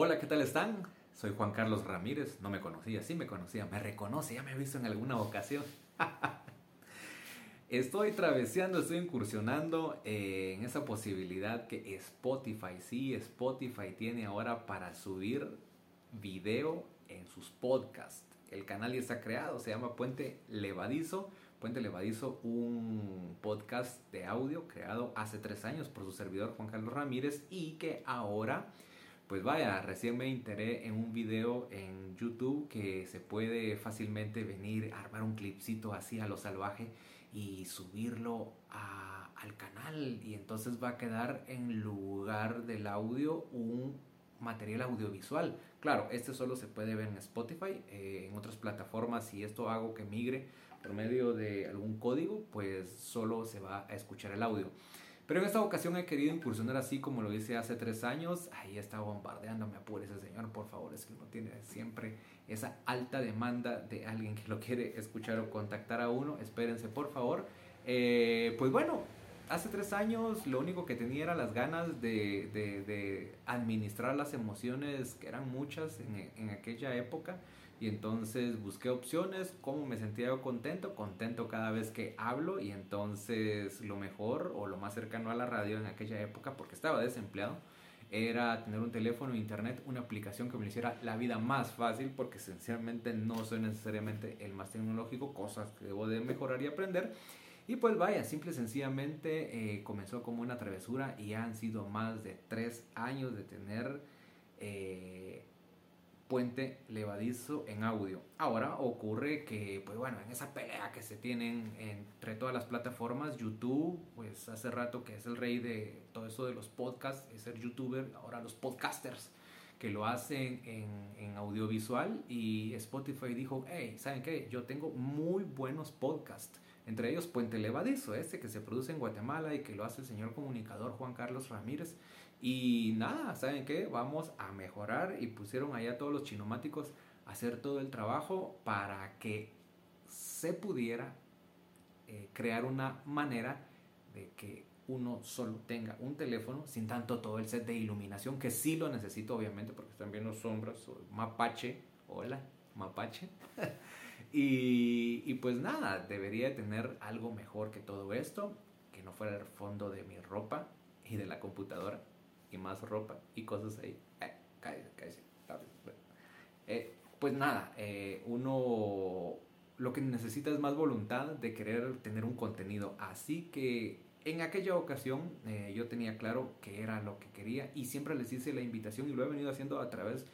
Hola, ¿qué tal están? Soy Juan Carlos Ramírez, no me conocía, sí me conocía, me reconoce, ya me ha visto en alguna ocasión. estoy traveseando, estoy incursionando en esa posibilidad que Spotify, sí, Spotify tiene ahora para subir video en sus podcasts. El canal ya está creado, se llama Puente Levadizo. Puente Levadizo, un podcast de audio creado hace tres años por su servidor Juan Carlos Ramírez y que ahora pues vaya, recién me enteré en un video en YouTube que se puede fácilmente venir, armar un clipcito así a lo salvaje y subirlo al canal y entonces va a quedar en lugar del audio un material audiovisual. Claro, este solo se puede ver en Spotify, eh, en otras plataformas si esto hago que migre por medio de algún código, pues solo se va a escuchar el audio. Pero en esta ocasión he querido incursionar así como lo hice hace tres años. Ahí está bombardeando, me apure ese señor, por favor. Es que uno tiene siempre esa alta demanda de alguien que lo quiere escuchar o contactar a uno. Espérense, por favor. Eh, pues bueno, hace tres años lo único que tenía era las ganas de, administrar las emociones, que eran muchas en aquella época y entonces busqué opciones, cómo me sentía yo contento, contento cada vez que hablo y entonces lo mejor o lo más cercano a la radio en aquella época, porque estaba desempleado, era tener un teléfono, internet, una aplicación que me hiciera la vida más fácil, porque esencialmente no soy necesariamente el más tecnológico, cosas que debo de mejorar y aprender. Y pues vaya, simple y sencillamente eh, comenzó como una travesura y han sido más de tres años de tener... Eh, puente levadizo en audio. Ahora ocurre que, pues bueno, en esa pelea que se tienen entre todas las plataformas, YouTube, pues hace rato que es el rey de todo eso de los podcasts, es ser youtuber, ahora los podcasters que lo hacen en, en audiovisual y Spotify dijo, hey, ¿saben qué? Yo tengo muy buenos podcasts. Entre ellos Puente Levadizo, este que se produce en Guatemala y que lo hace el señor comunicador Juan Carlos Ramírez. Y nada, ¿saben qué? Vamos a mejorar y pusieron allá todos los chinomáticos a hacer todo el trabajo para que se pudiera eh, crear una manera de que uno solo tenga un teléfono sin tanto todo el set de iluminación que sí lo necesito obviamente porque están viendo sombras mapache hola mapache y, pues nada debería tener algo mejor que todo esto que no fuera el fondo de mi ropa y de la computadora y más ropa y cosas ahí. Eh, cállese, cállese. Eh, pues nada, eh, uno lo que necesita es más voluntad de querer tener un contenido. Así que en aquella ocasión eh, yo tenía claro que era lo que quería y siempre les hice la invitación y lo he venido haciendo a través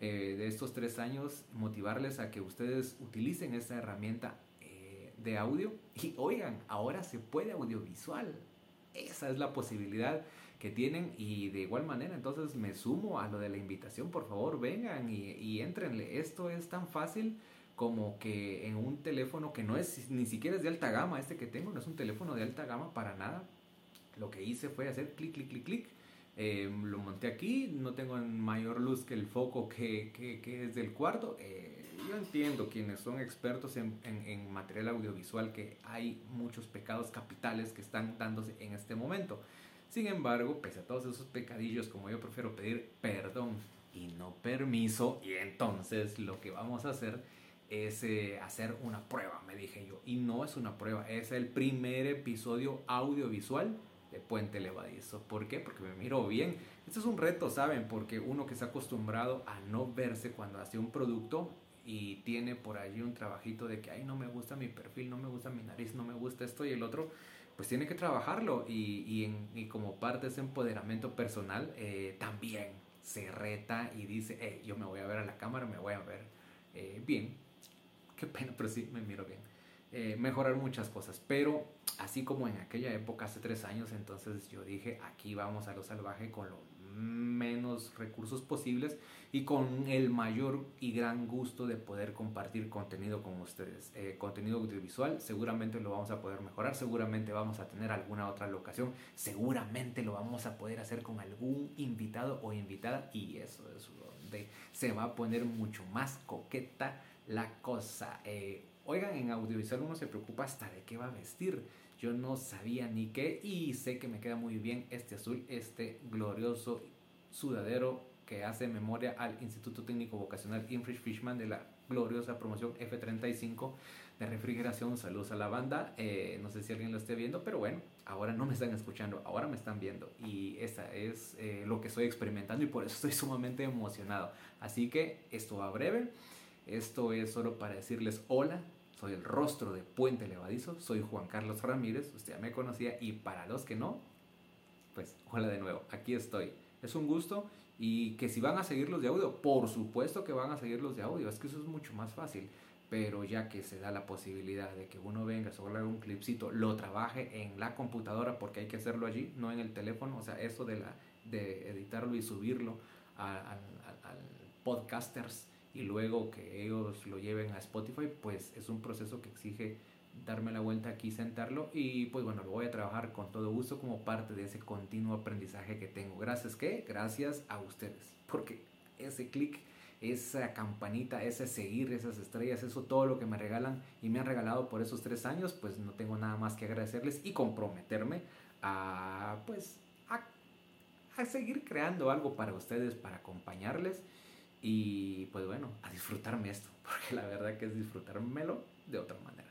estos tres años, motivarles a que ustedes utilicen esta herramienta de audio y oigan, ahora se puede audiovisual. Esa es la posibilidad que tienen y de igual manera entonces me sumo a lo de la invitación, por favor vengan y, y entrenle. Esto es tan fácil como que en un teléfono que no es ni siquiera es de alta gama, este que tengo no es un teléfono de alta gama para nada. Lo que hice fue hacer clic, clic, clic, clic. Eh, lo monté aquí, no tengo mayor luz que el foco que, que, que es del cuarto. Eh, yo entiendo quienes son expertos en, en, en, material audiovisual que hay muchos pecados capitales que están dándose en este momento. Sin embargo, pese a todos esos pecadillos, como yo prefiero pedir perdón y no permiso, y entonces lo que vamos a hacer es eh, hacer una prueba, me dije yo. Y no es una prueba, es el primer episodio audiovisual de Puente Levadizo. ¿Por qué? Porque me miro bien. Este es un reto, ¿saben? Porque uno que está acostumbrado a no verse cuando hace un producto y tiene por allí un trabajito de que, ay, no me gusta mi perfil, no me gusta mi nariz, no me gusta esto y el otro, pues tiene que trabajarlo y, y, en, y como parte de ese empoderamiento personal eh, también se reta y dice, hey, yo me voy a ver a la cámara, me voy a ver eh, bien, qué pena, pero sí me miro bien. Eh, mejorar muchas cosas, pero así como en aquella época, hace tres años, entonces yo dije, aquí vamos a lo salvaje con lo menos recursos posibles y con el mayor y gran gusto de poder compartir contenido con ustedes. Eh, contenido audiovisual, seguramente lo vamos a poder mejorar, seguramente vamos a tener alguna otra locación, seguramente lo vamos a poder hacer con algún invitado o invitada y eso es donde se va a poner mucho más coqueta la cosa. Eh, oigan, en audiovisual uno se preocupa hasta de qué va a vestir yo no sabía ni qué y sé que me queda muy bien este azul, este glorioso sudadero que hace memoria al Instituto Técnico Vocacional Infridge Fishman de la gloriosa promoción F35 de refrigeración. Saludos a la banda. Eh, no sé si alguien lo esté viendo, pero bueno, ahora no me están escuchando, ahora me están viendo. Y esa es eh, lo que estoy experimentando y por eso estoy sumamente emocionado. Así que esto va breve. Esto es solo para decirles hola. Soy el rostro de Puente Levadizo. Soy Juan Carlos Ramírez. Usted ya me conocía. Y para los que no, pues hola de nuevo. Aquí estoy. Es un gusto. Y que si van a seguir los de audio, por supuesto que van a seguir los de audio. Es que eso es mucho más fácil pero ya que se da la posibilidad de que uno venga, solo haga un clipcito, lo trabaje en la computadora porque hay que hacerlo allí, no en el teléfono, o sea, eso de, la, de editarlo y subirlo al podcasters y luego que ellos lo lleven a Spotify, pues es un proceso que exige darme la vuelta aquí, sentarlo y pues bueno, lo voy a trabajar con todo gusto como parte de ese continuo aprendizaje que tengo. Gracias que, gracias a ustedes, porque ese clic esa campanita, ese seguir, esas estrellas, eso todo lo que me regalan y me han regalado por esos tres años, pues no tengo nada más que agradecerles y comprometerme a, pues, a, a seguir creando algo para ustedes, para acompañarles y pues bueno, a disfrutarme esto, porque la verdad que es disfrutármelo de otra manera.